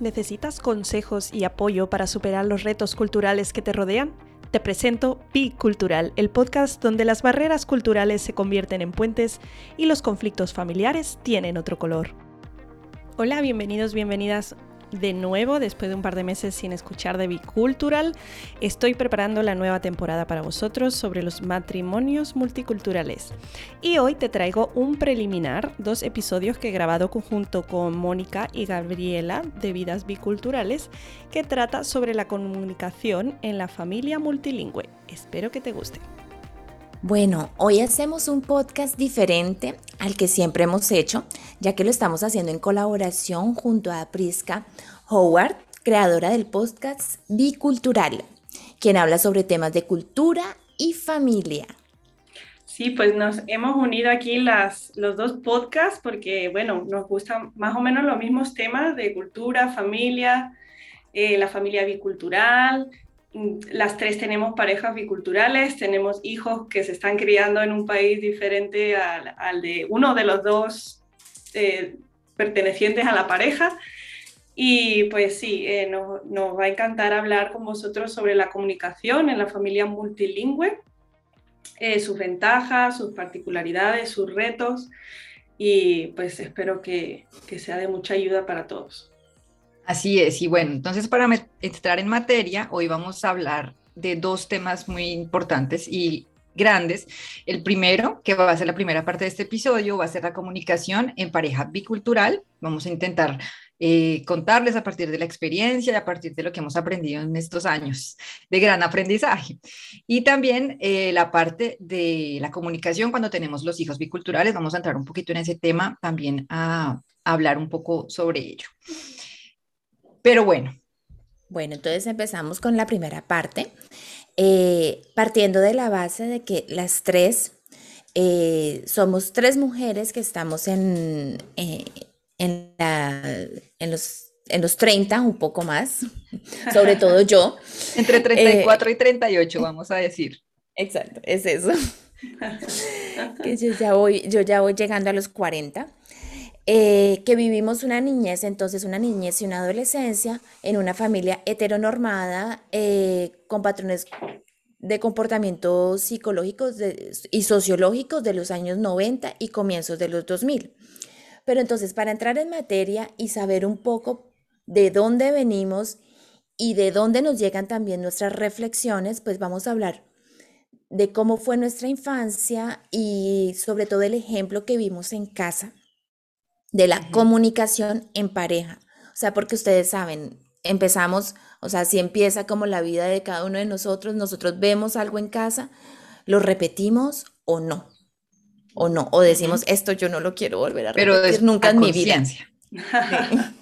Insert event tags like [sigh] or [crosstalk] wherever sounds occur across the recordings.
¿Necesitas consejos y apoyo para superar los retos culturales que te rodean? Te presento Bicultural, el podcast donde las barreras culturales se convierten en puentes y los conflictos familiares tienen otro color. Hola, bienvenidos, bienvenidas de nuevo después de un par de meses sin escuchar de Bicultural. Estoy preparando la nueva temporada para vosotros sobre los matrimonios multiculturales. Y hoy te traigo un preliminar, dos episodios que he grabado junto con Mónica y Gabriela de Vidas Biculturales, que trata sobre la comunicación en la familia multilingüe. Espero que te guste. Bueno, hoy hacemos un podcast diferente al que siempre hemos hecho, ya que lo estamos haciendo en colaboración junto a Prisca Howard, creadora del podcast Bicultural, quien habla sobre temas de cultura y familia. Sí, pues nos hemos unido aquí las, los dos podcasts porque, bueno, nos gustan más o menos los mismos temas de cultura, familia, eh, la familia bicultural, las tres tenemos parejas biculturales, tenemos hijos que se están criando en un país diferente al, de uno de los dos eh, pertenecientes a la pareja. Y pues sí, eh, nos, va a encantar hablar con vosotros sobre la comunicación en la familia multilingüe, eh, sus ventajas, sus particularidades, sus retos. Y pues espero que sea de mucha ayuda para todos. Así es, y bueno, entonces para entrar en materia, hoy vamos a hablar de dos temas muy importantes y grandes. El primero, que va a ser la primera parte de este episodio, va a ser la comunicación en pareja bicultural. Vamos a intentar eh, contarles a partir de la experiencia y a partir de lo que hemos aprendido en estos años de gran aprendizaje. Y también eh, la parte de la comunicación cuando tenemos los hijos biculturales. Vamos a entrar un poquito en ese tema también a hablar un poco sobre ello. Pero bueno. Bueno, entonces empezamos con la primera parte, eh, partiendo de la base de que las tres eh, somos tres mujeres que estamos en, eh, en, los en los 30, un poco más, sobre todo yo. [laughs] Entre 34 y 38, vamos a decir. Exacto, es eso. [laughs] que yo ya voy, yo ya voy llegando a los 40. Eh, que vivimos una niñez, entonces una niñez y una adolescencia en una familia heteronormada eh, con patrones de comportamiento psicológicos y sociológicos de los años 90 y comienzos de los 2000. Pero entonces, para entrar en materia y saber un poco de dónde venimos y de dónde nos llegan también nuestras reflexiones, pues vamos a hablar de cómo fue nuestra infancia y sobre todo el ejemplo que vimos en casa de la comunicación en pareja. O sea, porque ustedes saben, empezamos, o sea, si empieza como la vida de cada uno de nosotros, nosotros vemos algo en casa, lo repetimos o no. O no, o decimos, esto yo no lo quiero volver a repetir nunca en mi vida. [laughs]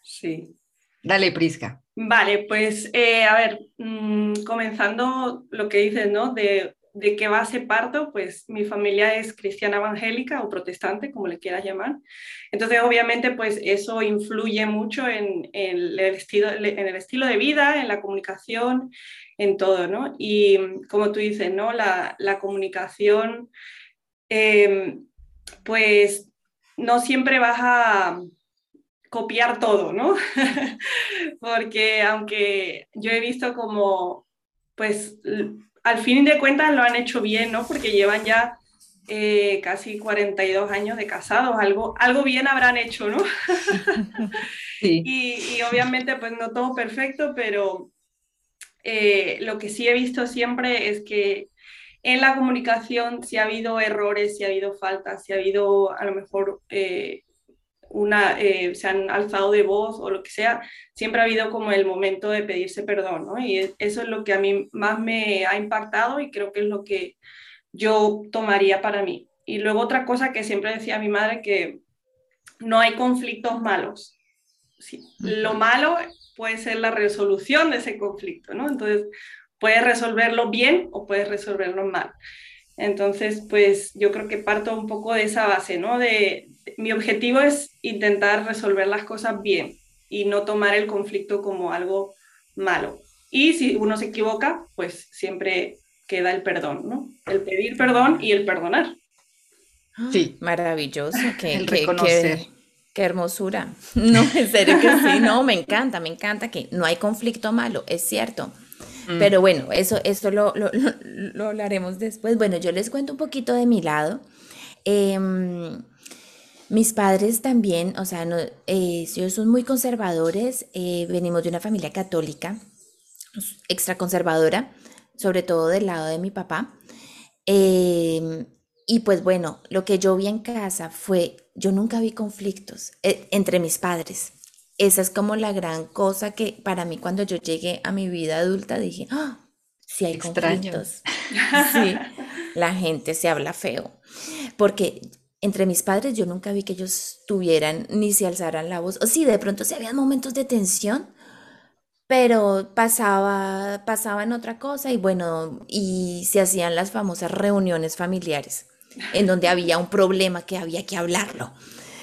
sí. Dale, Prisca. Vale, pues eh, a ver, mm, comenzando lo que dices, ¿no? De de qué base parto, pues mi familia es cristiana evangélica o protestante, como le quieras llamar. Entonces, obviamente, pues eso influye mucho en, el, estilo, en el estilo de vida, en la comunicación, en todo, ¿no? Y como tú dices, ¿no? La, comunicación, em, pues no siempre vas a copiar todo, ¿no? [laughs] Porque aunque yo he visto como, pues al fin de cuentas lo han hecho bien, ¿no? Porque llevan ya eh, casi 42 años de casados, algo, algo bien habrán hecho, ¿no? [laughs] Sí. y, obviamente pues no todo perfecto, pero eh, lo que sí he visto siempre es que en la comunicación si ha habido errores, si ha habido faltas, si ha habido a lo mejor eh, una, eh, se han alzado de voz o lo que sea, siempre ha habido como el momento de pedirse perdón, ¿no? Y eso es lo que a mí más me ha impactado y creo que es lo que yo tomaría para mí. Y luego otra cosa que siempre decía mi madre, que no hay conflictos malos. lo malo puede ser la resolución de ese conflicto, ¿no? Entonces, puedes resolverlo bien o puedes resolverlo mal. Entonces, pues yo creo que parto un poco de esa base, ¿no? De, mi objetivo es intentar resolver las cosas bien y no tomar el conflicto como algo malo. Y si uno se equivoca, pues siempre queda el perdón, ¿no? El pedir perdón y el perdonar. Sí, maravilloso. Que, el reconocer. Qué hermosura. [laughs] No, en serio que sí, no, me encanta, me encanta que no hay conflicto malo, es cierto. Mm. Pero bueno, eso, eso lo, lo, lo, hablaremos después. Bueno, yo les cuento un poquito de mi lado. Em, mis padres también, o sea, no, eh, ellos son muy conservadores, eh, venimos de una familia católica, extra conservadora, sobre todo del lado de mi papá. Em, y pues bueno, lo que yo vi en casa fue, yo nunca vi conflictos eh, entre mis padres. Esa es como la gran cosa que para mí cuando yo llegué a mi vida adulta dije, ah, sí hay conflictos. Sí, la gente se habla feo. Porque entre mis padres yo nunca vi que ellos tuvieran ni se alzaran la voz. O sí, de pronto se habían momentos de tensión, pero pasaba, pasaba en otra cosa y bueno, y se hacían las famosas reuniones familiares en donde había un problema que había que hablarlo.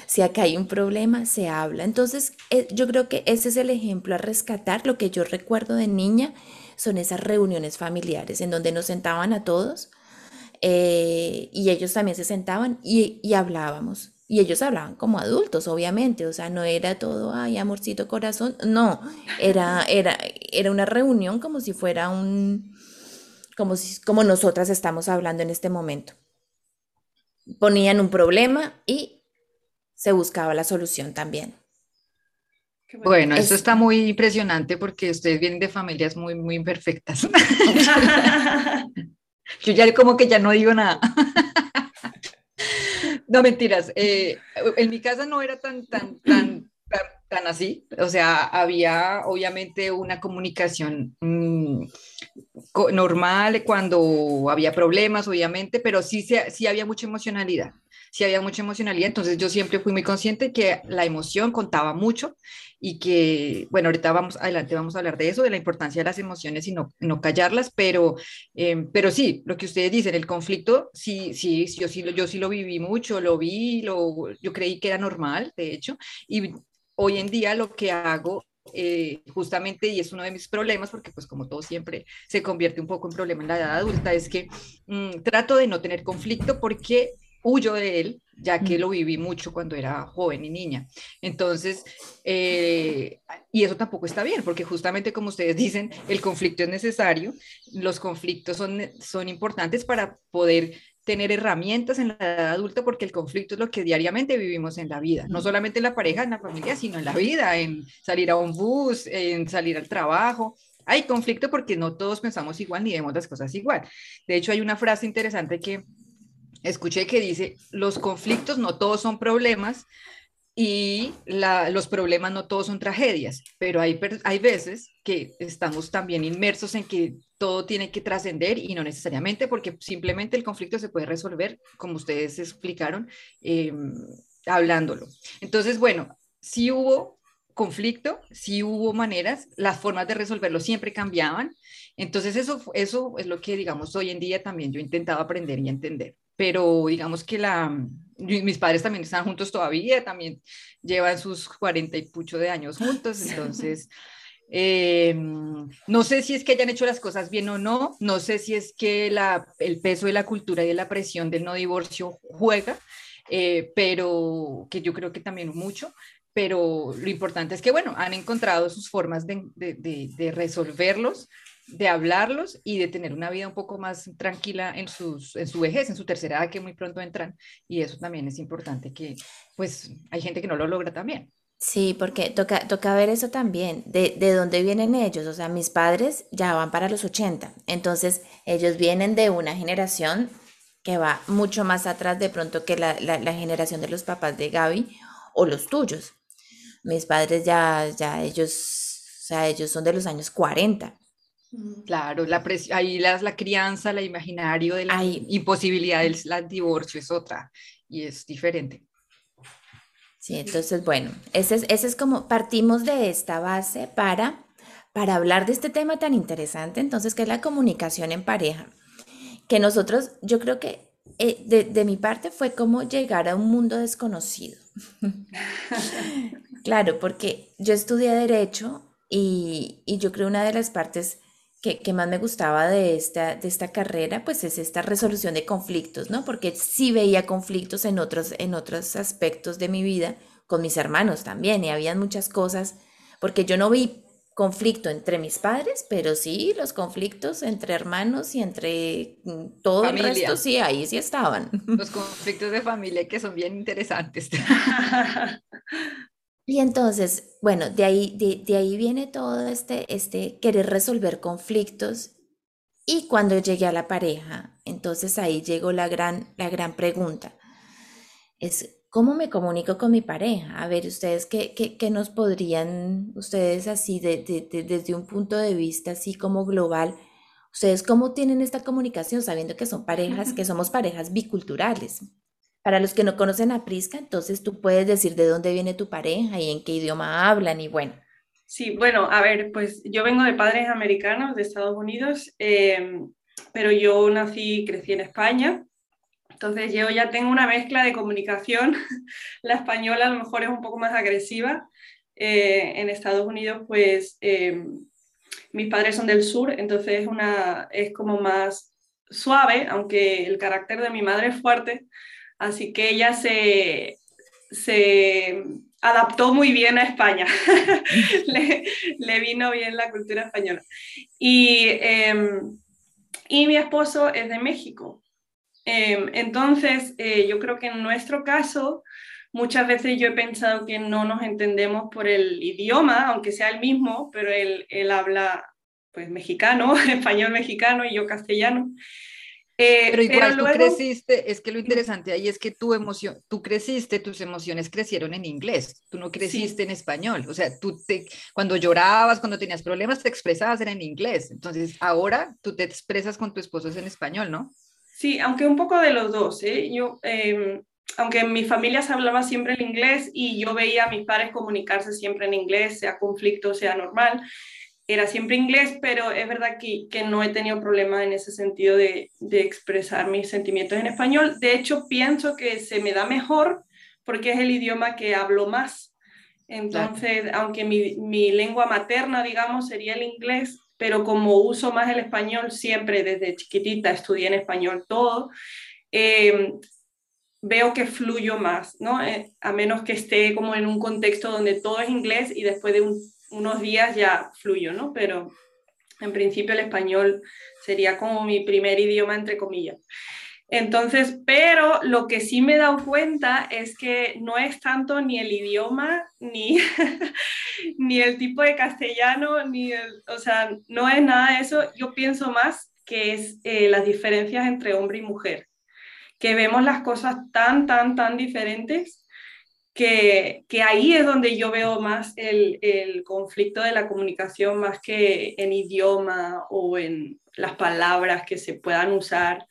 Si acá hay un problema, se habla. Entonces, eh, yo creo que ese es el ejemplo a rescatar. Lo que yo recuerdo de niña son esas reuniones familiares en donde nos sentaban a todos eh, y ellos también se sentaban y, y hablábamos. Y ellos hablaban como adultos, obviamente, o sea, no era todo, ay, amorcito corazón, no, era, era, era una reunión como si fuera un, como, si, como nosotras estamos hablando en este momento ponían un problema y se buscaba la solución también. Bueno, eso está muy impresionante porque ustedes vienen de familias muy, muy imperfectas. [laughs] [laughs] [laughs] Yo ya como que ya no digo nada. [laughs] no, mentiras. Eh, en mi casa no era tan, tan, tan, tan, así. O sea, había obviamente una comunicación mm, normal cuando había problemas, obviamente, pero sí, sí había mucha emocionalidad. Sí había mucha emocionalidad, entonces yo siempre fui muy consciente que la emoción contaba mucho y que, bueno, ahorita vamos, adelante vamos a hablar de eso, de la importancia de las emociones y no, no callarlas, pero, em, pero sí, lo que ustedes dicen, el conflicto, sí, sí, yo sí, yo sí lo viví mucho, lo vi, lo, yo creí que era normal, de hecho, y hoy en día lo que hago eh, justamente, y es uno de mis problemas, porque pues como todo siempre se convierte un poco en problema en la edad adulta, es que mm, trato de no tener conflicto porque huyo de él, ya que lo viví mucho cuando era joven y niña. Entonces, eh, y eso tampoco está bien, porque justamente como ustedes dicen, el conflicto es necesario, los conflictos son, son importantes para poder tener herramientas en la edad adulta porque el conflicto es lo que diariamente vivimos en la vida, no solamente en la pareja, en la familia, sino en la vida, en salir a un bus, en salir al trabajo. Hay conflicto porque no todos pensamos igual ni vemos las cosas igual. De hecho, hay una frase interesante que escuché que dice, los conflictos no todos son problemas, y los problemas no todos son tragedias, pero hay, hay veces que estamos también inmersos en que todo tiene que trascender y no necesariamente porque simplemente el conflicto se puede resolver, como ustedes explicaron, em, hablándolo. Entonces, bueno, si hubo conflicto, si hubo maneras, las formas de resolverlo siempre cambiaban. Entonces, eso, eso es lo que, digamos, hoy en día también yo he intentado aprender y entender. Pero digamos que la, mis padres también están juntos todavía, también llevan sus cuarenta y pucho de años juntos, entonces... Eh, no sé si es que hayan hecho las cosas bien o no, no sé si es que la, el peso de la cultura y de la presión del no divorcio juega, eh, pero que yo creo que también mucho, pero lo importante es que, bueno, han encontrado sus formas de, de, de, de resolverlos de hablarlos y de tener una vida un poco más tranquila en, sus, en su vejez, en su tercera edad que muy pronto entran. Y eso también es importante que, pues, hay gente que no lo logra también. Sí, porque toca, toca ver eso también, de, de dónde vienen ellos. O sea, mis padres ya van para los 80, entonces ellos vienen de una generación que va mucho más atrás de pronto que la, la, generación de los papás de Gaby o los tuyos. Mis padres ya, ya ellos, o sea, ellos son de los años 40. Claro, la ahí las, la crianza, la imaginario de la imposibilidad del divorcio es otra y es diferente. Sí, entonces, bueno, ese es, ese es como partimos de esta base para, para hablar de este tema tan interesante, entonces, que es la comunicación en pareja. Que nosotros, yo creo que eh, de, de mi parte fue como llegar a un mundo desconocido. [laughs] claro, porque yo estudié derecho y, y yo creo una de las partes que, más me gustaba de esta, de esta carrera, pues es esta resolución de conflictos, ¿no? Porque sí veía conflictos en otros, en otros aspectos de mi vida, con mis hermanos también, y habían muchas cosas, porque yo no vi conflicto entre mis padres, pero sí los conflictos entre hermanos y entre mm, todo el resto, sí, ahí sí estaban. Los conflictos de familia que son bien interesantes. [laughs] Y entonces, bueno, de ahí, de, ahí viene todo este, este querer resolver conflictos. Y cuando llegué a la pareja, entonces ahí llegó la gran, la gran pregunta. Es, ¿cómo me comunico con mi pareja? A ver, ustedes, ¿qué, qué, nos podrían, ustedes así, desde un punto de vista así como global, ustedes cómo tienen esta comunicación sabiendo que son parejas, que somos parejas biculturales? Para los que no conocen a Prisca, entonces tú puedes decir de dónde viene tu pareja y en qué idioma hablan y bueno. Sí, bueno, a ver, pues yo vengo de padres americanos de Estados Unidos, em, pero yo nací y crecí en España. Entonces yo ya tengo una mezcla de comunicación. [laughs] La española a lo mejor es un poco más agresiva. Eh, en Estados Unidos, pues em, mis padres son del sur, entonces una, es como más suave, aunque el carácter de mi madre es fuerte Así que ella se, adaptó muy bien a España, [laughs] le, vino bien la cultura española. Y, em, mi esposo es de México. Em, entonces, eh, yo creo que en nuestro caso, muchas veces yo he pensado que no nos entendemos por el idioma, aunque sea el mismo, pero él, él habla pues mexicano, [laughs] español mexicano y yo castellano. Eh, pero igual tú creciste, es que lo interesante ahí es que tu emoción, tú creciste, tus emociones crecieron en inglés, tú no creciste en español, o sea, tú te, cuando llorabas, cuando tenías problemas, te expresabas era en inglés, entonces ahora tú te expresas con tu esposo en español, ¿no? Sí, aunque un poco de los dos, ¿eh? Yo, em, aunque en mi familia se hablaba siempre en inglés y yo veía a mis padres comunicarse siempre en inglés, sea conflicto, sea normal, era siempre inglés, pero es verdad que, que no he tenido problema en ese sentido de, de, expresar mis sentimientos en español. De hecho, pienso que se me da mejor porque es el idioma que hablo más. Entonces, aunque mi, mi, lengua materna, digamos, sería el inglés, pero como uso más el español siempre desde chiquitita, estudié en español todo, em, veo que fluyo más, ¿no? Eh, a menos que esté como en un contexto donde todo es inglés y después de un unos días ya fluyo, ¿no? Pero en principio el español sería como mi primer idioma, entre comillas. Entonces, pero lo que sí me he dado cuenta es que no es tanto ni el idioma, ni, [laughs] ni el tipo de castellano, ni el, o sea, no es nada de eso. Yo pienso más que es eh, las diferencias entre hombre y mujer, que vemos las cosas tan, tan, tan diferentes que, ahí es donde yo veo más el, conflicto de la comunicación, más que en idioma o en las palabras que se puedan usar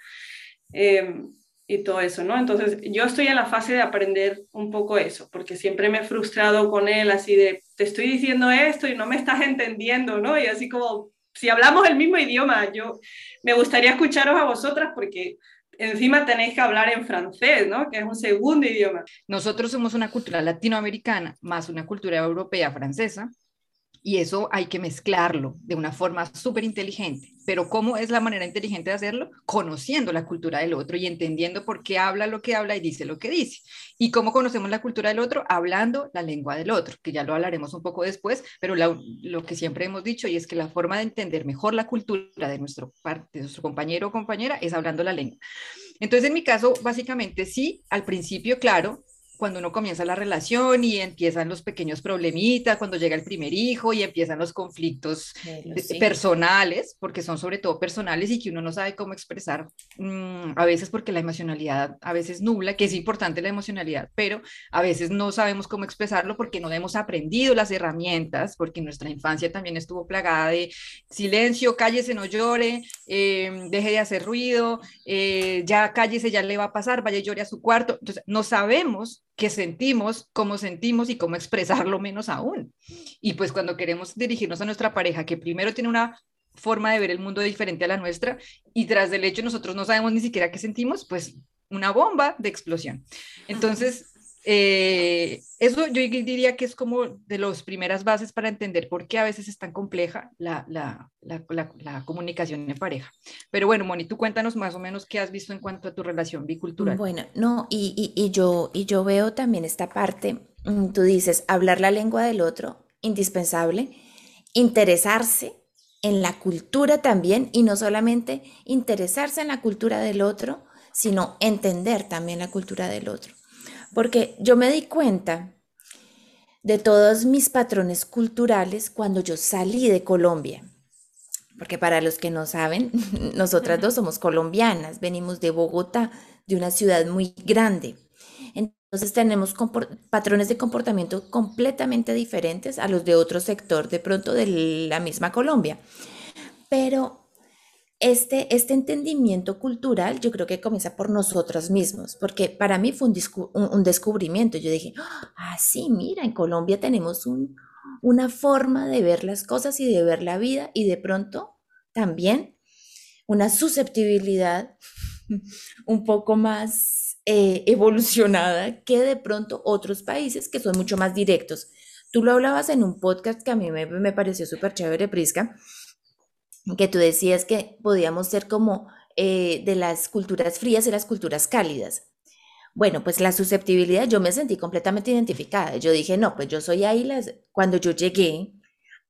em, y todo eso, ¿no? Entonces, yo estoy en la fase de aprender un poco eso, porque siempre me he frustrado con él, así de, te estoy diciendo esto y no me estás entendiendo, ¿no? Y así como, si hablamos el mismo idioma, yo me gustaría escucharos a vosotras porque encima tenéis que hablar en francés, ¿no? Que es un segundo idioma. Nosotros somos una cultura latinoamericana más una cultura europea francesa y eso hay que mezclarlo de una forma súper inteligente. Pero ¿cómo es la manera inteligente de hacerlo? Conociendo la cultura del otro y entendiendo por qué habla lo que habla y dice lo que dice. ¿Y cómo conocemos la cultura del otro? Hablando la lengua del otro, que ya lo hablaremos un poco después, pero lo que siempre hemos dicho y es que la forma de entender mejor la cultura de nuestro, de nuestro compañero o compañera es hablando la lengua. Entonces, en mi caso, básicamente sí, al principio, claro, cuando uno comienza la relación y empiezan los pequeños problemitas, cuando llega el primer hijo y empiezan los conflictos personales, porque son sobre todo personales y que uno no sabe cómo expresar, mm, a veces porque la emocionalidad a veces nubla, que es importante la emocionalidad, pero a veces no sabemos cómo expresarlo porque no hemos aprendido las herramientas, porque nuestra infancia también estuvo plagada de silencio, cállese, no llore, em, deje de hacer ruido, eh, ya cállese, ya le va a pasar, vaya y llore a su cuarto. Entonces, no sabemos que sentimos, cómo sentimos y cómo expresarlo menos aún. Y pues cuando queremos dirigirnos a nuestra pareja, que primero tiene una forma de ver el mundo diferente a la nuestra y tras del hecho nosotros no sabemos ni siquiera qué sentimos, pues una bomba de explosión. Entonces, eh, eso yo diría que es como de las primeras bases para entender por qué a veces es tan compleja la, la, la, comunicación en pareja. Pero bueno, Moni, tú cuéntanos más o menos qué has visto en cuanto a tu relación bicultural. Bueno, no, y, y, y yo, y yo veo también esta parte mm, tú dices, hablar la lengua del otro, indispensable, interesarse en la cultura también y no solamente interesarse en la cultura del otro, sino entender también la cultura del otro. Porque yo me di cuenta de todos mis patrones culturales cuando yo salí de Colombia. Porque para los que no saben, [laughs] nosotras dos somos colombianas, venimos de Bogotá, de una ciudad muy grande. Entonces tenemos patrones de comportamiento completamente diferentes a los de otro sector, de pronto de la misma Colombia. Pero este, este entendimiento cultural yo creo que comienza por nosotros mismos, porque para mí fue un, descubrimiento. Yo dije, ah, sí, mira, en Colombia tenemos una forma de ver las cosas y de ver la vida y de pronto también una susceptibilidad [laughs] un poco más eh, evolucionada que de pronto otros países que son mucho más directos. Tú lo hablabas en un podcast que a mí me, me pareció súper chévere, Prisca, que tú decías que podíamos ser como eh, de las culturas frías y las culturas cálidas. Bueno, pues la susceptibilidad, yo me sentí completamente identificada. Yo dije, no, pues yo soy ahí. Las... Cuando yo llegué,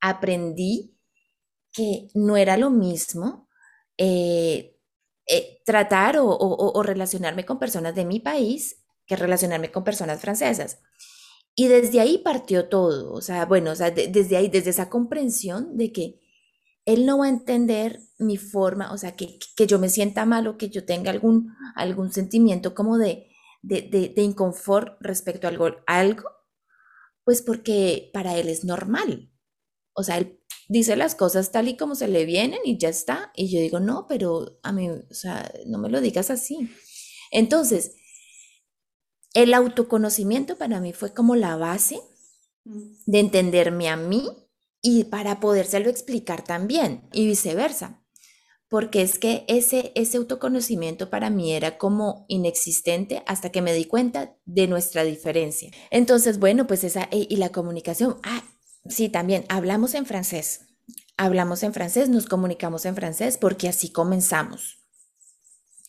aprendí que no era lo mismo eh, eh, tratar o, relacionarme con personas de mi país que relacionarme con personas francesas. Y desde ahí partió todo. O sea, bueno, o sea, desde ahí, desde esa comprensión de que él no va a entender mi forma, o sea, que, yo me sienta mal o que yo tenga algún, algún sentimiento como de, de, de, inconfort respecto a algo, algo, pues porque para él es normal. O sea, él dice las cosas tal y como se le vienen y ya está. Y yo digo, no, pero a mí, o sea, no me lo digas así. Entonces, el autoconocimiento para mí fue como la base mm. de entenderme a mí y para podérselo explicar también y viceversa. Porque es que ese, ese autoconocimiento para mí era como inexistente hasta que me di cuenta de nuestra diferencia. Entonces, bueno, pues esa, e, y la comunicación, ah, sí, también hablamos en francés. Hablamos en francés, nos comunicamos en francés porque así comenzamos.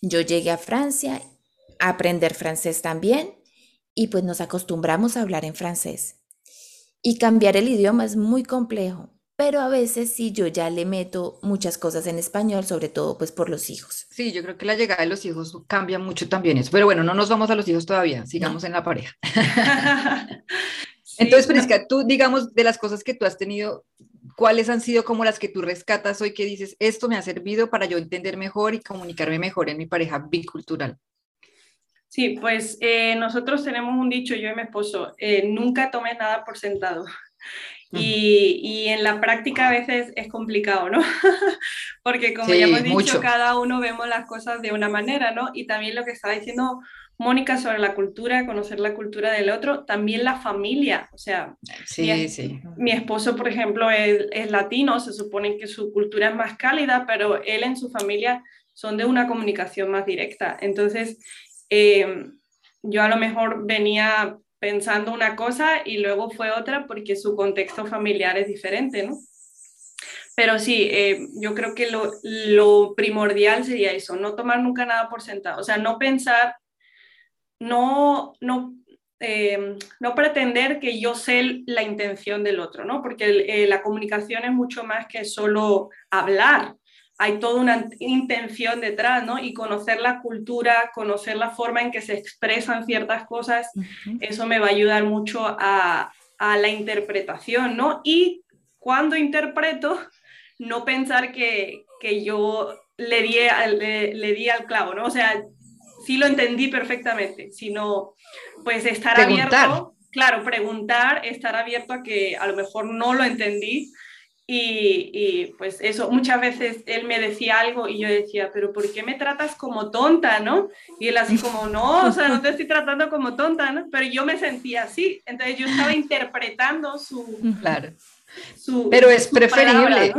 Yo llegué a Francia a aprender francés también y pues nos acostumbramos a hablar en francés. Y cambiar el idioma es muy complejo, pero a veces sí yo ya le meto muchas cosas en español, sobre todo pues por los hijos. Sí, yo creo que la llegada de los hijos cambia mucho también eso, pero bueno, no nos vamos a los hijos todavía, sigamos en la pareja. [laughs] [laughs] Entonces, Prisca, tú digamos de las cosas que tú has tenido, ¿cuáles han sido como las que tú rescatas hoy que dices, esto me ha servido para yo entender mejor y comunicarme mejor en mi pareja bicultural? Sí, pues eh, nosotros tenemos un dicho, yo y mi esposo, eh, nunca tomes nada por sentado. Y, y, en la práctica a veces es complicado, ¿no? [laughs] Porque como ya hemos dicho, cada uno vemos las cosas de una manera, ¿no? Y también lo que estaba diciendo Mónica sobre la cultura, conocer la cultura del otro, también la familia, o sea, sí, mi, sí. mi esposo, por ejemplo, es, es, latino, se supone que su cultura es más cálida, pero él en su familia son de una comunicación más directa. Entonces, eh, yo a lo mejor venía pensando una cosa y luego fue otra porque su contexto familiar es diferente, ¿no? Pero sí, eh, yo creo que lo, lo, primordial sería eso, no tomar nunca nada por sentado, o sea, no pensar, no, no, eh, no pretender que yo sé la intención del otro, ¿no? Porque la comunicación es mucho más que solo hablar, hay toda una intención detrás, ¿no? Y conocer la cultura, conocer la forma en que se expresan ciertas cosas, eso me va a ayudar mucho a, la interpretación, ¿no? Y cuando interpreto, no pensar que, yo le di, le, di al clavo, ¿no? O sea, sí lo entendí perfectamente, sino pues estar abierto, claro, preguntar, estar abierto a que a lo mejor no lo entendí, y, pues eso, muchas veces él me decía algo y yo decía, pero ¿por qué me tratas como tonta, no? Y él así como, no, o sea, no te estoy tratando como tonta, ¿no? Pero yo me sentía así, entonces yo estaba interpretando su... [laughs] Claro. pero es preferible.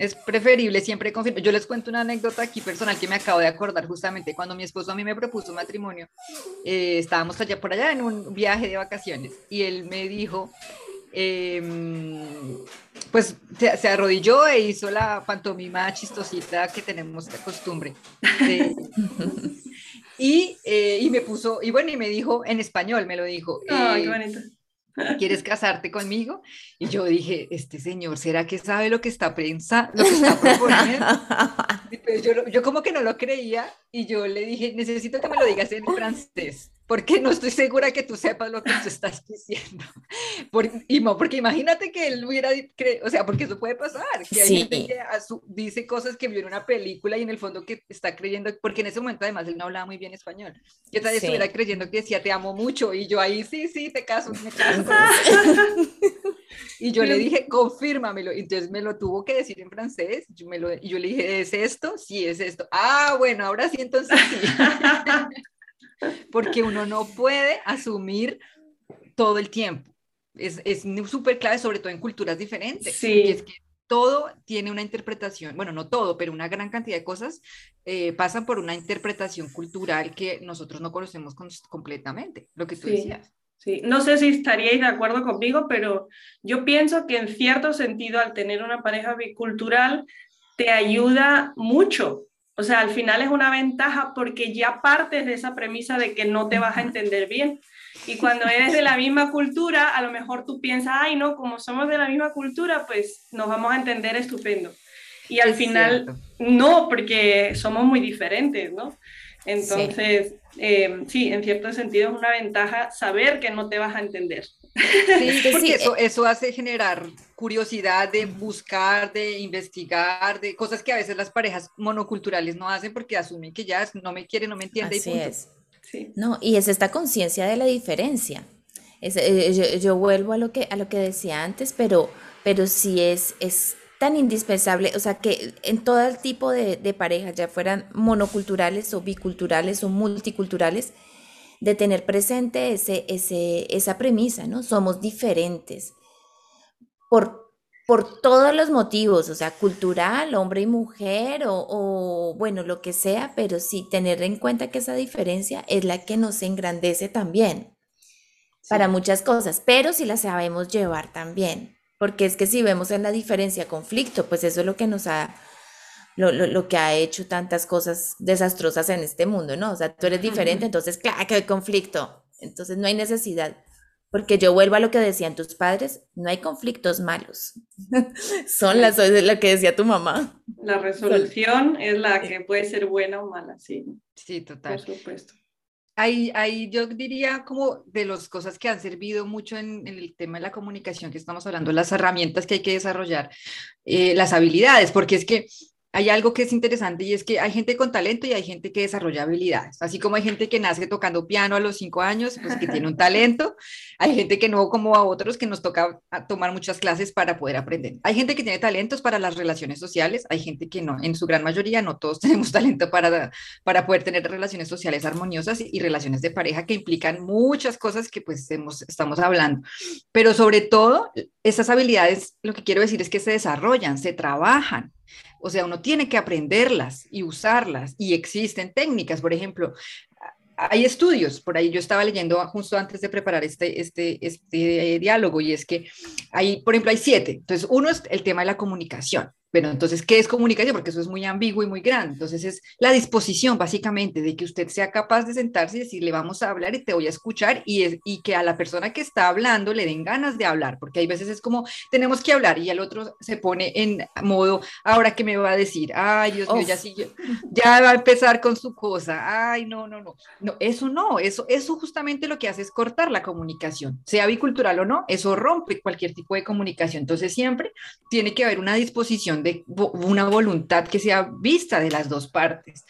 Es preferible siempre confirmar. Yo les cuento una anécdota aquí personal que me acabo de acordar justamente cuando mi esposo a mí me propuso matrimonio. Eh, estábamos allá por allá en un viaje de vacaciones y él me dijo, Em, pues se, arrodilló e hizo la pantomima chistosita que tenemos de costumbre. [laughs] y, eh, y, me puso, y bueno, y me dijo en español, me lo dijo. Ay, qué bonito. ¿quieres casarte conmigo? Y yo dije, este señor, ¿será que sabe lo que está pensando, lo que está proponiendo? [laughs] Pues yo, yo como que no lo creía y yo le dije, necesito que me lo digas en francés porque no estoy segura que tú sepas lo que tú estás diciendo. Por, porque imagínate que él hubiera, o sea, porque eso puede pasar, que hay gente que dice cosas que vio en una película y en el fondo que está creyendo, porque en ese momento además él no hablaba muy bien español, que tal vez estuviera creyendo que decía te amo mucho y yo ahí sí, sí, te caso, me caso. [laughs] y yo le dije, confírmamelo, entonces me lo tuvo que decir en francés, yo me lo, y yo le dije, ¿es esto? Sí, es esto. Ah, bueno, ahora sí, entonces sí. [laughs] porque uno no puede asumir todo el tiempo. Es súper clave, sobre todo en culturas diferentes. Sí. es que todo tiene una interpretación, bueno, no todo, pero una gran cantidad de cosas eh, pasan por una interpretación cultural que nosotros no conocemos completamente, lo que tú decías. Sí, no sé si estaríais de acuerdo conmigo, pero yo pienso que en cierto sentido al tener una pareja bicultural te ayuda mucho o sea, al final es una ventaja porque ya partes de esa premisa de que no te vas a entender bien. Y cuando eres de la misma cultura, a lo mejor tú piensas, ay, no, como somos de la misma cultura, pues nos vamos a entender estupendo. Y al final, no, porque somos muy diferentes, ¿no? Entonces, eh, sí. en cierto sentido es una ventaja saber que no te vas a entender. Sí, [laughs] porque eso, eh eso hace generar curiosidad de buscar, de investigar, de cosas que a veces las parejas monoculturales no hacen porque asumen que ya no me quiere, no me entiende. Así es. No, y es esta conciencia de la diferencia. Eh, yo, vuelvo a lo que, a lo que decía antes, pero, pero sí es, es tan indispensable, o sea, que en todo el tipo de, de parejas, ya fueran monoculturales o biculturales o multiculturales, de tener presente ese, ese, esa premisa, ¿no? Somos diferentes por, por todos los motivos, o sea, cultural, hombre y mujer, o, bueno, lo que sea, pero sí tener en cuenta que esa diferencia es la que nos engrandece también para muchas cosas, pero si la sabemos llevar también, porque es que si vemos en la diferencia conflicto, pues eso es lo que nos ha lo, lo, lo, que ha hecho tantas cosas desastrosas en este mundo, ¿no? O sea, tú eres diferente, entonces, claro que hay conflicto, entonces no hay necesidad. Porque yo vuelvo a lo que decían tus padres, no hay conflictos malos. [laughs] Son las lo que decía tu mamá. La resolución es la que puede ser buena o mala, sí. Sí, total. Por supuesto. Ahí, ahí yo diría como de las cosas que han servido mucho en, el tema de la comunicación que estamos hablando, las herramientas que hay que desarrollar, eh, las habilidades, porque es que hay algo que es interesante y es que hay gente con talento y hay gente que desarrolla habilidades. Así como hay gente que nace tocando piano a los cinco años, pues que tiene un [laughs] talento. Hay gente que no, como a otros, que nos toca tomar muchas clases para poder aprender. Hay gente que tiene talentos para las relaciones sociales, hay gente que no. En su gran mayoría, no todos [laughs] tenemos talento para, para poder tener relaciones sociales armoniosas y, relaciones de pareja que implican muchas cosas que pues hemos, estamos hablando. Pero sobre todo, esas habilidades, lo que quiero decir es que se desarrollan, se trabajan. O sea, uno tiene que aprenderlas y usarlas y existen técnicas, por ejemplo, hay estudios, por ahí yo estaba leyendo justo antes de preparar este, este, este diálogo y es que hay, por ejemplo, hay siete. Entonces, uno es el tema de la comunicación. Bueno, entonces, ¿qué es comunicación? Porque eso es muy ambiguo y muy grande. Entonces, es la disposición, básicamente, de que usted sea capaz de sentarse y decirle, vamos a hablar y te voy a escuchar y, es, y que a la persona que está hablando le den ganas de hablar, porque hay veces es como, tenemos que hablar y el otro se pone en modo, ahora qué me va a decir, ay, Dios mío, ya, sí, ya va a empezar con su cosa, ay, no, no, no, no, eso no, eso, eso justamente lo que hace es cortar la comunicación, sea bicultural o no, eso rompe cualquier tipo de comunicación. Entonces, siempre tiene que haber una disposición de una voluntad que sea vista de las dos partes.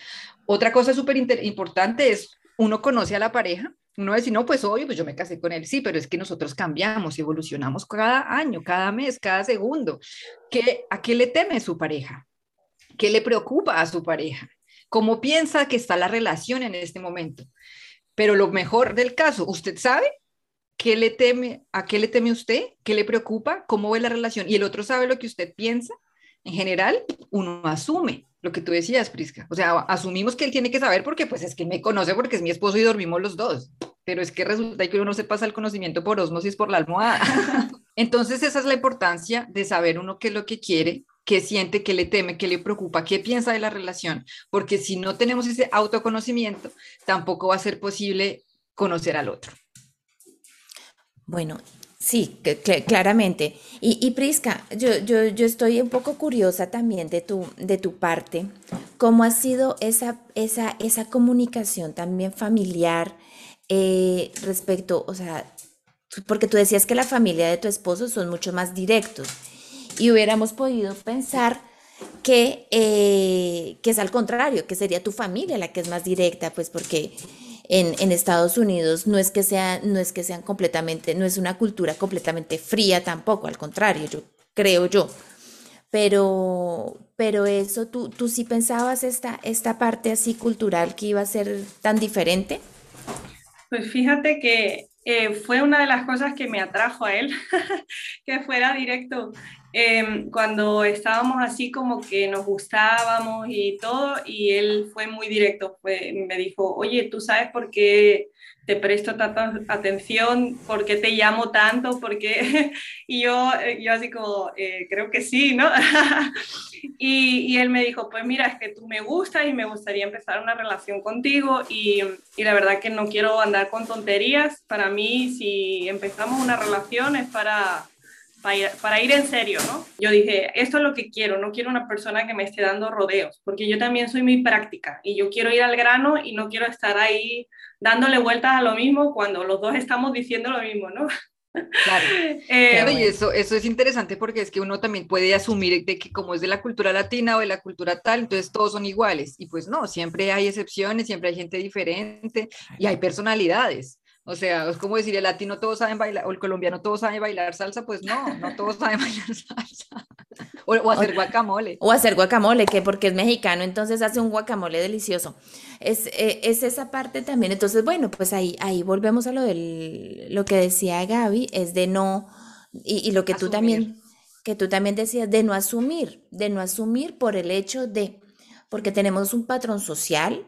Otra cosa súper importante es, uno conoce a la pareja, uno dice, no, pues obvio, pues yo me casé con él, sí, pero es que nosotros cambiamos, evolucionamos cada año, cada mes, cada segundo. ¿Qué, ¿A qué le teme su pareja? ¿Qué le preocupa a su pareja? ¿Cómo piensa que está la relación en este momento? Pero lo mejor del caso, usted sabe qué le teme, a qué le teme usted, qué le preocupa, cómo ve la relación y el otro sabe lo que usted piensa en general, uno asume lo que tú decías, Prisca. O sea, asumimos que él tiene que saber porque pues es que me conoce porque es mi esposo y dormimos los dos. Pero es que resulta que uno se pasa el conocimiento por osmosis por la almohada. [laughs] Entonces esa es la importancia de saber uno qué es lo que quiere, qué siente, qué le teme, qué le preocupa, qué piensa de la relación, porque si no tenemos ese autoconocimiento, tampoco va a ser posible conocer al otro. Bueno, Sí, claramente. Y, y Prisca, yo, yo, yo, estoy un poco curiosa también de tu, de tu parte. ¿Cómo ha sido esa, esa, esa comunicación también familiar eh, respecto, o sea, porque tú decías que la familia de tu esposo son mucho más directos y hubiéramos podido pensar que, eh, que es al contrario, que sería tu familia la que es más directa, pues porque en, Estados Unidos no es que sea, no es que sean completamente, no es una cultura completamente fría tampoco, al contrario, yo creo yo. Pero, pero eso, ¿tú, tú sí pensabas esta, esta parte así cultural que iba a ser tan diferente? Pues fíjate que eh, fue una de las cosas que me atrajo a él, [laughs] que fuera directo. Em, cuando estábamos así como que nos gustábamos y todo, y él fue muy directo, me dijo, oye, ¿tú sabes por qué te presto tanta atención? ¿Por qué te llamo tanto? ¿Por qué? [laughs] y yo, eh, yo así como, eh, creo que sí, ¿no? [laughs] y, y, él me dijo, pues mira, es que tú me gustas y me gustaría empezar una relación contigo y, y la verdad que no quiero andar con tonterías. Para mí, si empezamos una relación es para para ir, en serio, ¿no? Yo dije, esto es lo que quiero, no quiero una persona que me esté dando rodeos, porque yo también soy muy práctica y yo quiero ir al grano y no quiero estar ahí dándole vueltas a lo mismo cuando los dos estamos diciendo lo mismo, ¿no? Claro, [laughs] eh, y eso, eso es interesante porque es que uno también puede asumir de que como es de la cultura latina o de la cultura tal, entonces todos son iguales. Y pues no, siempre hay excepciones, siempre hay gente diferente y hay personalidades. O sea, es como decir, el latino todos saben bailar, o el colombiano todos saben bailar salsa, pues no, no todos saben [laughs] bailar salsa. O, hacer guacamole. O hacer guacamole, que porque es mexicano, entonces hace un guacamole delicioso. Es, eh, es esa parte también. Entonces, bueno, pues ahí, ahí volvemos a lo del, lo que decía Gaby, es de no, y, lo que tú también, que tú también decías, de no asumir, de no asumir por el hecho de, porque tenemos un patrón social,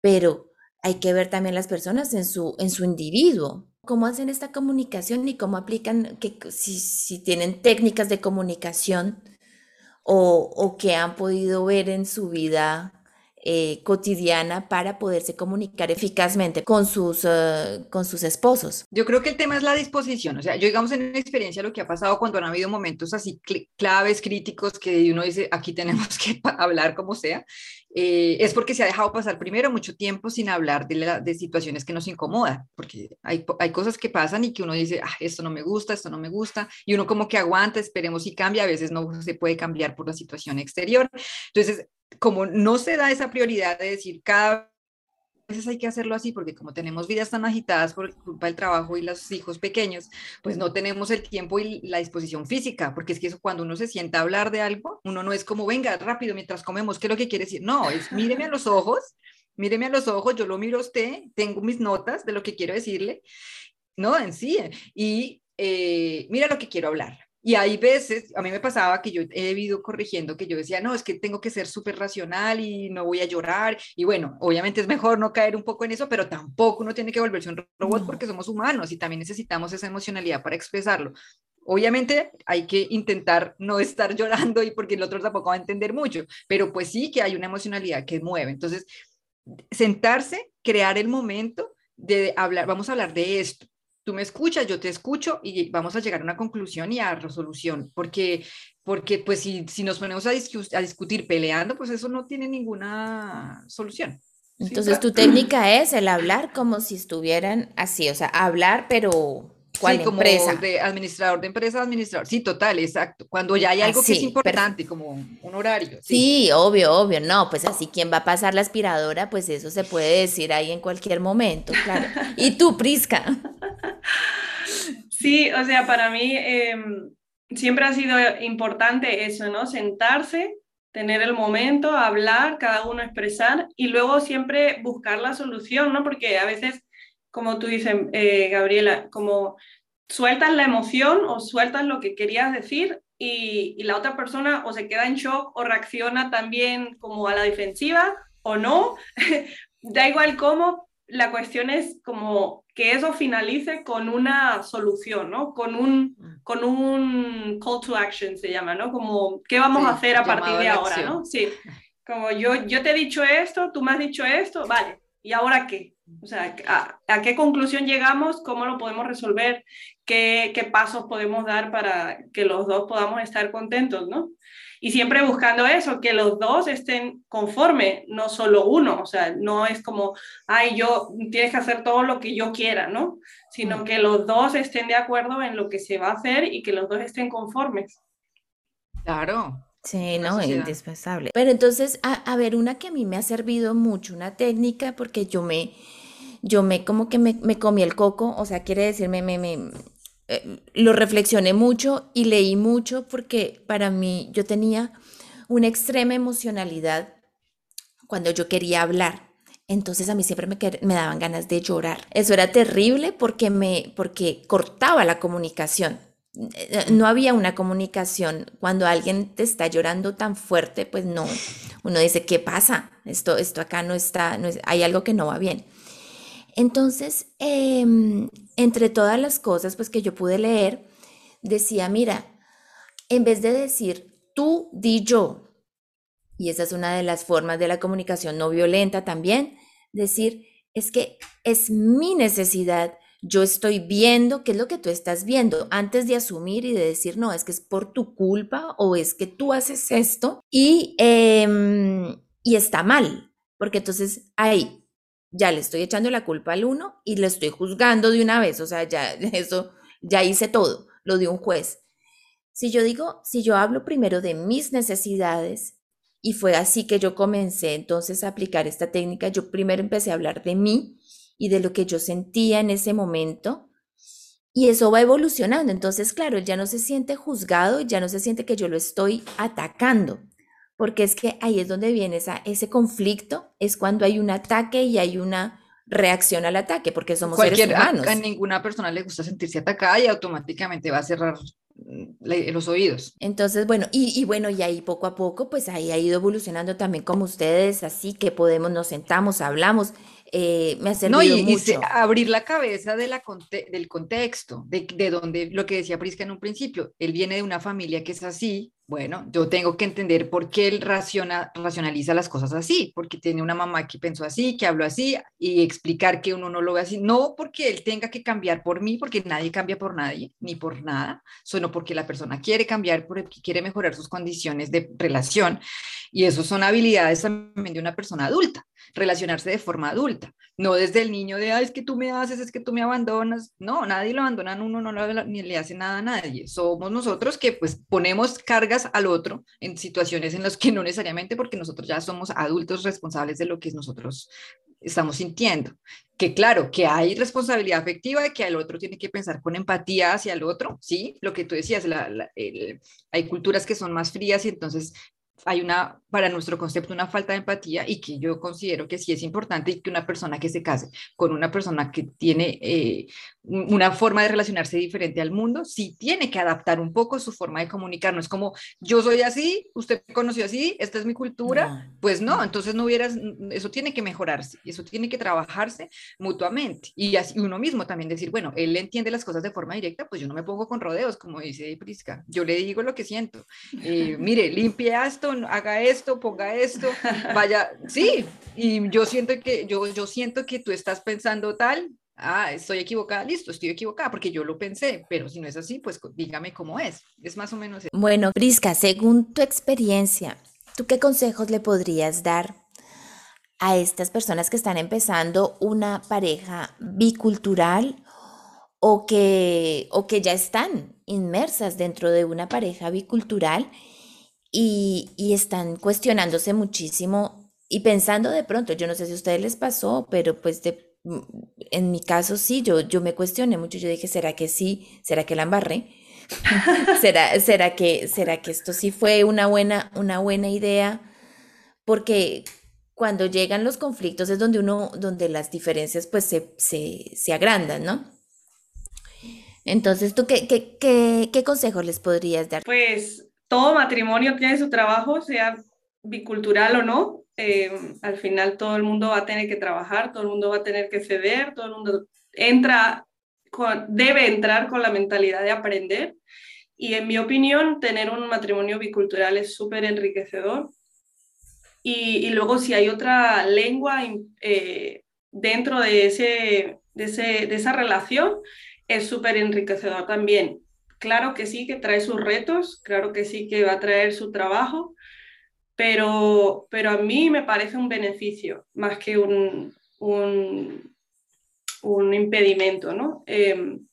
pero hay que ver también las personas en su, en su individuo, cómo hacen esta comunicación y cómo aplican, que, si, si tienen técnicas de comunicación o, o que han podido ver en su vida eh, cotidiana para poderse comunicar eficazmente con sus, eh, con sus esposos. Yo creo que el tema es la disposición, o sea, yo digamos en mi experiencia lo que ha pasado cuando han habido momentos así claves, críticos, que uno dice, aquí tenemos que [laughs] hablar como sea, eh, es porque se ha dejado pasar primero mucho tiempo sin hablar de, de situaciones que nos incomodan, porque hay, hay, cosas que pasan y que uno dice, ah, esto no me gusta, esto no me gusta, y uno como que aguanta, esperemos y cambia, a veces no se puede cambiar por la situación exterior. Entonces, como no se da esa prioridad de decir cada veces hay que hacerlo así porque como tenemos vidas tan agitadas por culpa del trabajo y los hijos pequeños, pues no tenemos el tiempo y la disposición física, porque es que eso cuando uno se sienta a hablar de algo, uno no es como, venga, rápido mientras comemos, ¿qué es lo que quiere decir? No, es míreme a los ojos, míreme a los ojos, yo lo miro a usted, tengo mis notas de lo que quiero decirle, ¿no? En sí, y eh, mira lo que quiero hablar. Y hay veces, a mí me pasaba que yo he ido corrigiendo, que yo decía, no, es que tengo que ser súper racional y no voy a llorar. Y bueno, obviamente es mejor no caer un poco en eso, pero tampoco uno tiene que volverse un robot porque somos humanos y también necesitamos esa emocionalidad para expresarlo. Obviamente hay que intentar no estar [laughs] llorando y porque el otro tampoco va a entender mucho, pero pues sí que hay una emocionalidad que mueve. Entonces, sentarse, crear el momento de hablar, vamos a hablar de esto tú me escuchas, yo te escucho y vamos a llegar a una conclusión y a resolución, porque, porque pues si, si nos ponemos a, a discutir peleando, pues eso no tiene ninguna solución. Entonces tu técnica es el hablar como si estuvieran así, o sea, hablar pero ¿cuál sí, como empresa? de administrador de empresa, administrador. Sí, total, exacto. Cuando ya hay algo que es importante, como un horario. Sí. sí. obvio, obvio. No, pues así, ¿quién va a pasar la aspiradora? Pues eso se puede decir ahí en cualquier momento, claro. [laughs] ¿Y tú, Prisca? Sí, o sea, para mí em, siempre ha sido importante eso, ¿no? Sentarse, tener el momento, hablar, cada uno expresar y luego siempre buscar la solución, ¿no? Porque a veces, como tú dices, eh, Gabriela, como sueltas la emoción o sueltas lo que querías decir y, y, la otra persona o se queda en shock o reacciona también como a la defensiva o no, [laughs] da igual cómo, la cuestión es como que eso finalice con una solución, ¿no? Con un, mm. con un call to action se llama, ¿no? Como, ¿qué vamos a hacer a partir de ahora, ¿no? Sí, como yo, yo te he dicho esto, tú me has dicho esto, vale, ¿y ahora qué? O sea, ¿a, qué conclusión llegamos? ¿Cómo lo podemos resolver? ¿Qué, ¿Qué, pasos podemos dar para que los dos podamos estar contentos, ¿no? Y siempre buscando eso, que los dos estén conformes, no solo uno. O sea, no es como, ay, yo tienes que hacer todo lo que yo quiera, ¿no? Sino mm. que los dos estén de acuerdo en lo que se va a hacer y que los dos estén conformes. Claro, Sí, no, es indispensable. Pero entonces, a, ver, una que a mí me ha servido mucho, una técnica, porque yo me, yo me como que me, me comí el coco, o sea, quiere decir, me, me, eh, lo reflexioné mucho y leí mucho porque para mí yo tenía una extrema emocionalidad cuando yo quería hablar. Entonces a mí siempre me, me daban ganas de llorar. Eso era terrible porque me porque cortaba la comunicación. Eh, no había una comunicación. Cuando alguien te está llorando tan fuerte, pues no, uno dice, ¿qué pasa? Esto, esto acá no está, no hay algo que no va bien. Entonces, em, entre todas las cosas pues, que yo pude leer, decía, mira, en vez de decir tú, di yo, y esa es una de las formas de la comunicación no violenta también, decir, es que es mi necesidad yo estoy viendo qué es lo que tú estás viendo antes de asumir y de decir, no, es que es por tu culpa o es que tú haces esto y, em, y está mal, porque entonces ahí ya le estoy echando la culpa al uno y le estoy juzgando de una vez, o sea, ya [laughs] eso, ya hice todo, lo de un juez. Si yo digo, si yo hablo primero de mis necesidades, y fue así que yo comencé entonces a aplicar esta técnica, yo primero empecé a hablar de mí, y de lo que yo sentía en ese momento. Y eso va evolucionando. Entonces, claro, él ya no se siente juzgado, ya no se siente que yo lo estoy atacando, porque es que ahí es donde viene esa, ese conflicto, es cuando hay un ataque y hay una reacción al ataque, porque somos seres humanos. A, ninguna persona le gusta sentirse atacada y automáticamente va a cerrar mm, los oídos. Entonces, bueno, y, y, bueno, y ahí poco a poco, pues ahí ha ido evolucionando también como ustedes, así que podemos, nos sentamos, hablamos, eh, me ha servido no, y, mucho. abrir la cabeza de la del contexto, de, de donde lo que decía Prisca en un principio, él viene de una familia que es así, bueno, yo tengo que entender por qué él raciona, racionaliza las cosas así, porque tiene una mamá que pensó así, que habló así, y explicar que uno no lo ve así, no porque él tenga que cambiar por mí, porque nadie cambia por nadie, ni por nada, sino porque la persona quiere cambiar, porque quiere mejorar sus condiciones de relación, y eso son habilidades también de una persona adulta, relacionarse de forma adulta, no desde el niño de, Ay, es que tú me haces, es que tú me abandonas, no, nadie lo abandona, uno no ni le hace nada a nadie, somos nosotros que pues ponemos carga al otro en situaciones en las que no necesariamente porque nosotros ya somos adultos responsables de lo que nosotros estamos sintiendo. Que claro, que hay responsabilidad afectiva, que el otro tiene que pensar con empatía hacia el otro, ¿sí? Lo que tú decías, hay culturas que son más frías y entonces hay una, para nuestro concepto, una falta de empatía y que yo considero que sí es importante que una persona que se case con una persona que tiene eh, una forma de relacionarse diferente al mundo, sí tiene que adaptar un poco su forma de comunicar. No es como, yo soy así, usted me conoció así, esta es mi cultura. Pues no, entonces no hubieras, eso tiene que mejorarse, eso tiene que trabajarse mutuamente. Y así uno mismo también decir, bueno, él entiende las cosas de forma directa, pues yo no me pongo con rodeos, como dice Prisca. Yo le digo lo que siento. Eh, mire, limpie esto, haga esto, ponga esto, vaya, sí. Y yo siento que, yo, yo siento que tú estás pensando tal, ah, estoy equivocada, listo, estoy equivocada porque yo lo pensé, pero si no es así, pues dígame cómo es. Es más o menos. Bueno, Prisca, según tu experiencia, ¿tú qué consejos le podrías dar a estas personas que están empezando una pareja bicultural o que, o que ya están inmersas dentro de una pareja bicultural y, y están cuestionándose muchísimo y pensando de pronto, yo no sé si a ustedes les pasó, pero pues de Mm, en mi caso sí, yo, yo me cuestioné mucho, yo dije, ¿será que sí? ¿Será que la embarré? [laughs] ¿Será, será, que, ¿Será que esto sí fue una buena, una buena idea? Porque cuando llegan los conflictos es donde uno, donde las diferencias pues se, se, se agrandan, ¿no? Entonces, ¿tú qué, qué, qué, qué consejos les podrías dar? Pues todo matrimonio tiene su trabajo, sea bicultural o no, eh, al final todo el mundo va a tener que trabajar, todo el mundo va a tener que ceder, todo el mundo entra, debe entrar con la mentalidad de aprender. Y en mi opinión, tener un matrimonio bicultural es súper enriquecedor. Y, luego si hay otra lengua, eh, dentro de, ese, de, ese, de esa relación es súper enriquecedor también. Claro que sí, que trae sus retos, claro que sí, que va a traer su trabajo, pero, pero a mí me parece un beneficio más que un, un, un impedimento, ¿no? Em,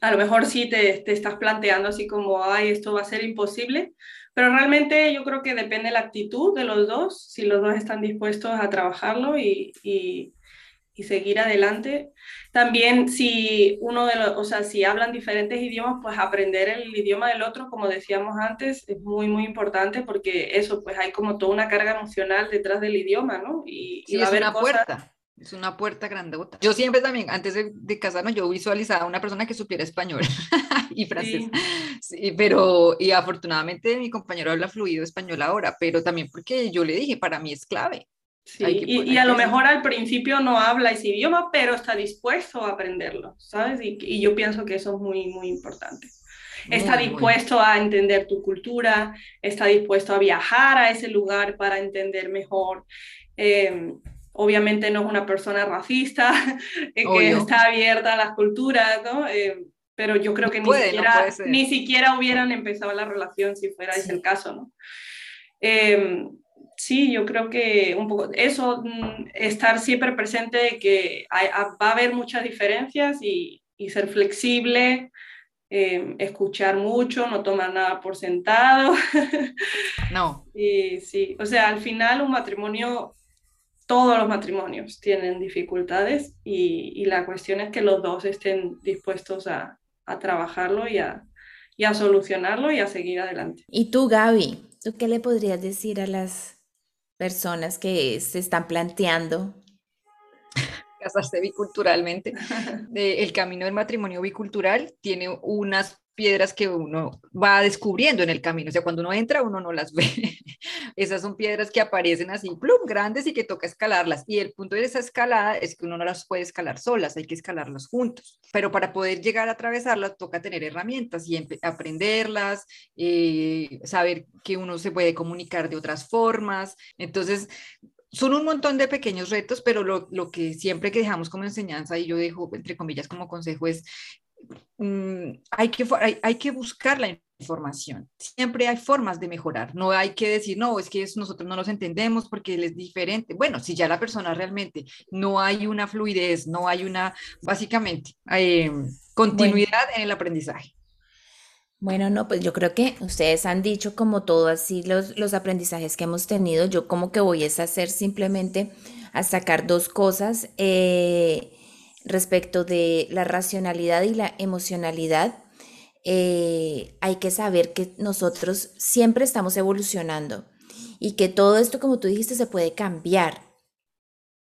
a lo mejor sí te, te, estás planteando así como, ay, esto va a ser imposible, pero realmente yo creo que depende de la actitud de los dos, si los dos están dispuestos a trabajarlo y, y, y seguir adelante. También si uno de los, o sea, si hablan diferentes idiomas, pues aprender el idioma del otro, como decíamos antes, es muy, muy importante porque eso, pues hay como toda una carga emocional detrás del idioma, ¿no? Y, sí, es una puerta. Es una puerta grandota. Yo siempre también, antes de, de, casarnos, yo visualizaba a una persona que supiera español [laughs] y francés. Sí. pero, y afortunadamente mi compañero habla fluido español ahora, pero también porque yo le dije, para mí es clave. Sí, y, y, a lo mejor al principio no habla ese idioma, pero está dispuesto a aprenderlo, ¿sabes? Y, y yo pienso que eso es muy, muy importante. Muy, está dispuesto muy. a entender tu cultura, está dispuesto a viajar a ese lugar para entender mejor. Eh, obviamente no es una persona racista, [laughs] eh, que está abierta a las culturas, ¿no? Eh, pero yo creo que puede, ni, siquiera, no ni siquiera hubieran empezado la relación si fuera sí. ese el caso, ¿no? Sí, yo creo que un poco eso, mm, estar siempre presente de que hay, va a haber muchas diferencias y, y ser flexible, eh, escuchar mucho, no tomar nada por sentado. [laughs] No. y sí, o sea, al final un matrimonio, todos los matrimonios tienen dificultades y, y la cuestión es que los dos estén dispuestos a, a trabajarlo y a, y a solucionarlo y a seguir adelante. ¿Y tú, Gaby? ¿Tú qué le podrías decir a las personas que se están planteando casarse biculturalmente. [laughs] el camino del matrimonio bicultural tiene unas piedras que uno va descubriendo en el camino, o sea, cuando uno entra uno no las [laughs] ve. Esas son piedras que aparecen así, plum, grandes y que toca escalarlas. Y el punto de esa escalada es que uno no las puede escalar solas, hay que escalarlas juntos. Pero para poder llegar a atravesarlas toca tener herramientas y aprenderlas, eh, saber que uno se puede comunicar de otras formas. Entonces, son un montón de pequeños retos, pero lo, lo, que siempre que dejamos como enseñanza y yo dejo, entre comillas, como consejo es Mm, hay, que, hay, hay, que buscar la información. Siempre hay formas de mejorar. No hay que decir, no, es que nosotros no nos entendemos porque él es diferente. Bueno, si ya la persona realmente no hay una fluidez, no hay una, básicamente, eh, continuidad bueno. en el aprendizaje. Bueno, no, pues yo creo que ustedes han dicho como todo así los, los aprendizajes que hemos tenido. Yo como que voy a hacer simplemente a sacar dos cosas. Eh, respecto de la racionalidad y la emocionalidad, eh, hay que saber que nosotros siempre estamos evolucionando y que todo esto, como tú dijiste, se puede cambiar.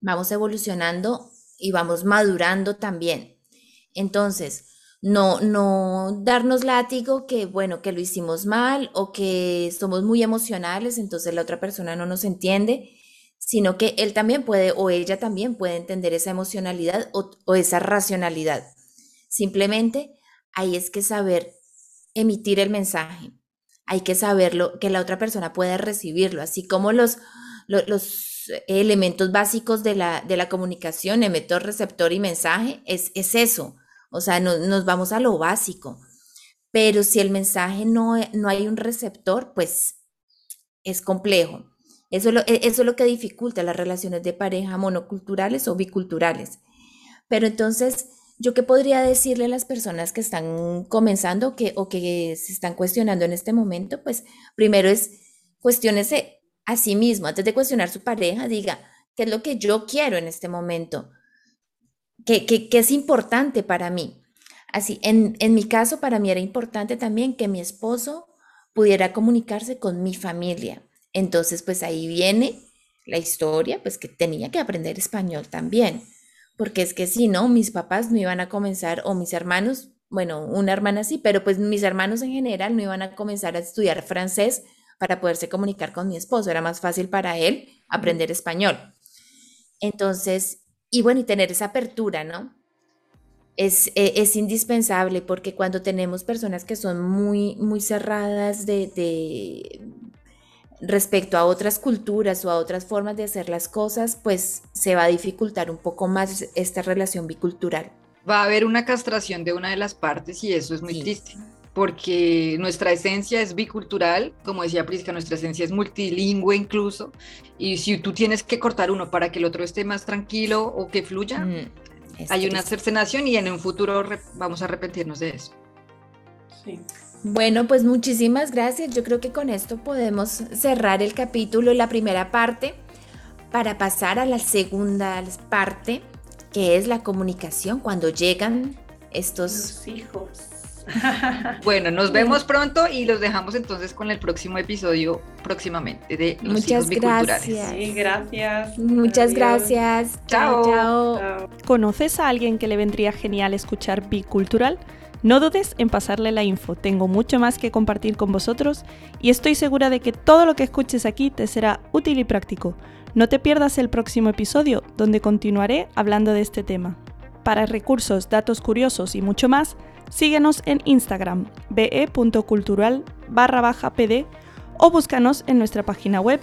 Vamos evolucionando y vamos madurando también. Entonces, no, no darnos látigo que, bueno, que lo hicimos mal o que somos muy emocionales, entonces la otra persona no nos entiende sino que él también puede o ella también puede entender esa emocionalidad o, esa racionalidad. Simplemente hay es que saber emitir el mensaje, hay que saberlo, que la otra persona pueda recibirlo, así como los, los, los elementos básicos de la, de la comunicación, emisor, receptor y mensaje, es, es eso, o sea, no, nos vamos a lo básico, pero si el mensaje no, no hay un receptor, pues es complejo. Eso es, lo, e, eso es lo que dificulta las relaciones de pareja monoculturales o biculturales. Pero entonces, ¿yo qué podría decirle a las personas que están comenzando que, o que se están cuestionando en este momento? Pues primero es cuestionese a sí mismo, antes de cuestionar su pareja, diga, ¿qué es lo que yo quiero en este momento? ¿Qué, qué, qué es importante para mí? Así, en, en mi caso, para mí era importante también que mi esposo pudiera comunicarse con mi familia entonces, pues ahí viene la historia, pues que tenía que aprender español también, porque es que si no, mis papás no iban a comenzar, o mis hermanos, bueno, una hermana sí, pero pues mis hermanos en general no iban a comenzar a estudiar francés para poderse comunicar con mi esposo, era más fácil para él aprender español. Entonces, y bueno, y tener esa apertura, ¿no? Es, e, es, indispensable porque cuando tenemos personas que son muy, muy cerradas de, de respecto a otras culturas o a otras formas de hacer las cosas, pues se va a dificultar un poco más esta relación bicultural. Va a haber una castración de una de las partes y eso es muy triste, porque nuestra esencia es bicultural, como decía Prisca, nuestra esencia es multilingüe incluso, y si tú tienes que cortar uno para que el otro esté más tranquilo o que fluya, mm, hay una cercenación y en un futuro vamos a arrepentirnos de eso. Sí. Bueno, pues muchísimas gracias. Yo creo que con esto podemos cerrar el capítulo, la primera parte, para pasar a la segunda parte, que es la comunicación cuando llegan estos hijos. [laughs] Bueno, nos vemos pronto y los dejamos entonces con el próximo episodio próximamente de los Muchas gracias. Sí, gracias. Muchas gracias. chao. chao. ¿Conoces a alguien que le vendría genial escuchar Bicultural? No dudes en pasarle la info, tengo mucho más que compartir con vosotros y estoy segura de que todo lo que escuches aquí te será útil y práctico. No te pierdas el próximo episodio, donde continuaré hablando de este tema. Para recursos, datos curiosos y mucho más, síguenos en Instagram, be.cultural barra baja pd o búscanos en nuestra página web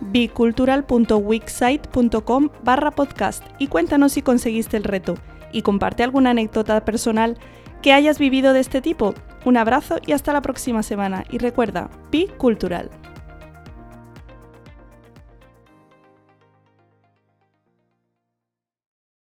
bicultural.wixsite.com barra podcast y cuéntanos si conseguiste el reto y comparte alguna anécdota personal que hayas vivido de este tipo. Un abrazo y hasta la próxima semana. Y recuerda, Pi Cultural.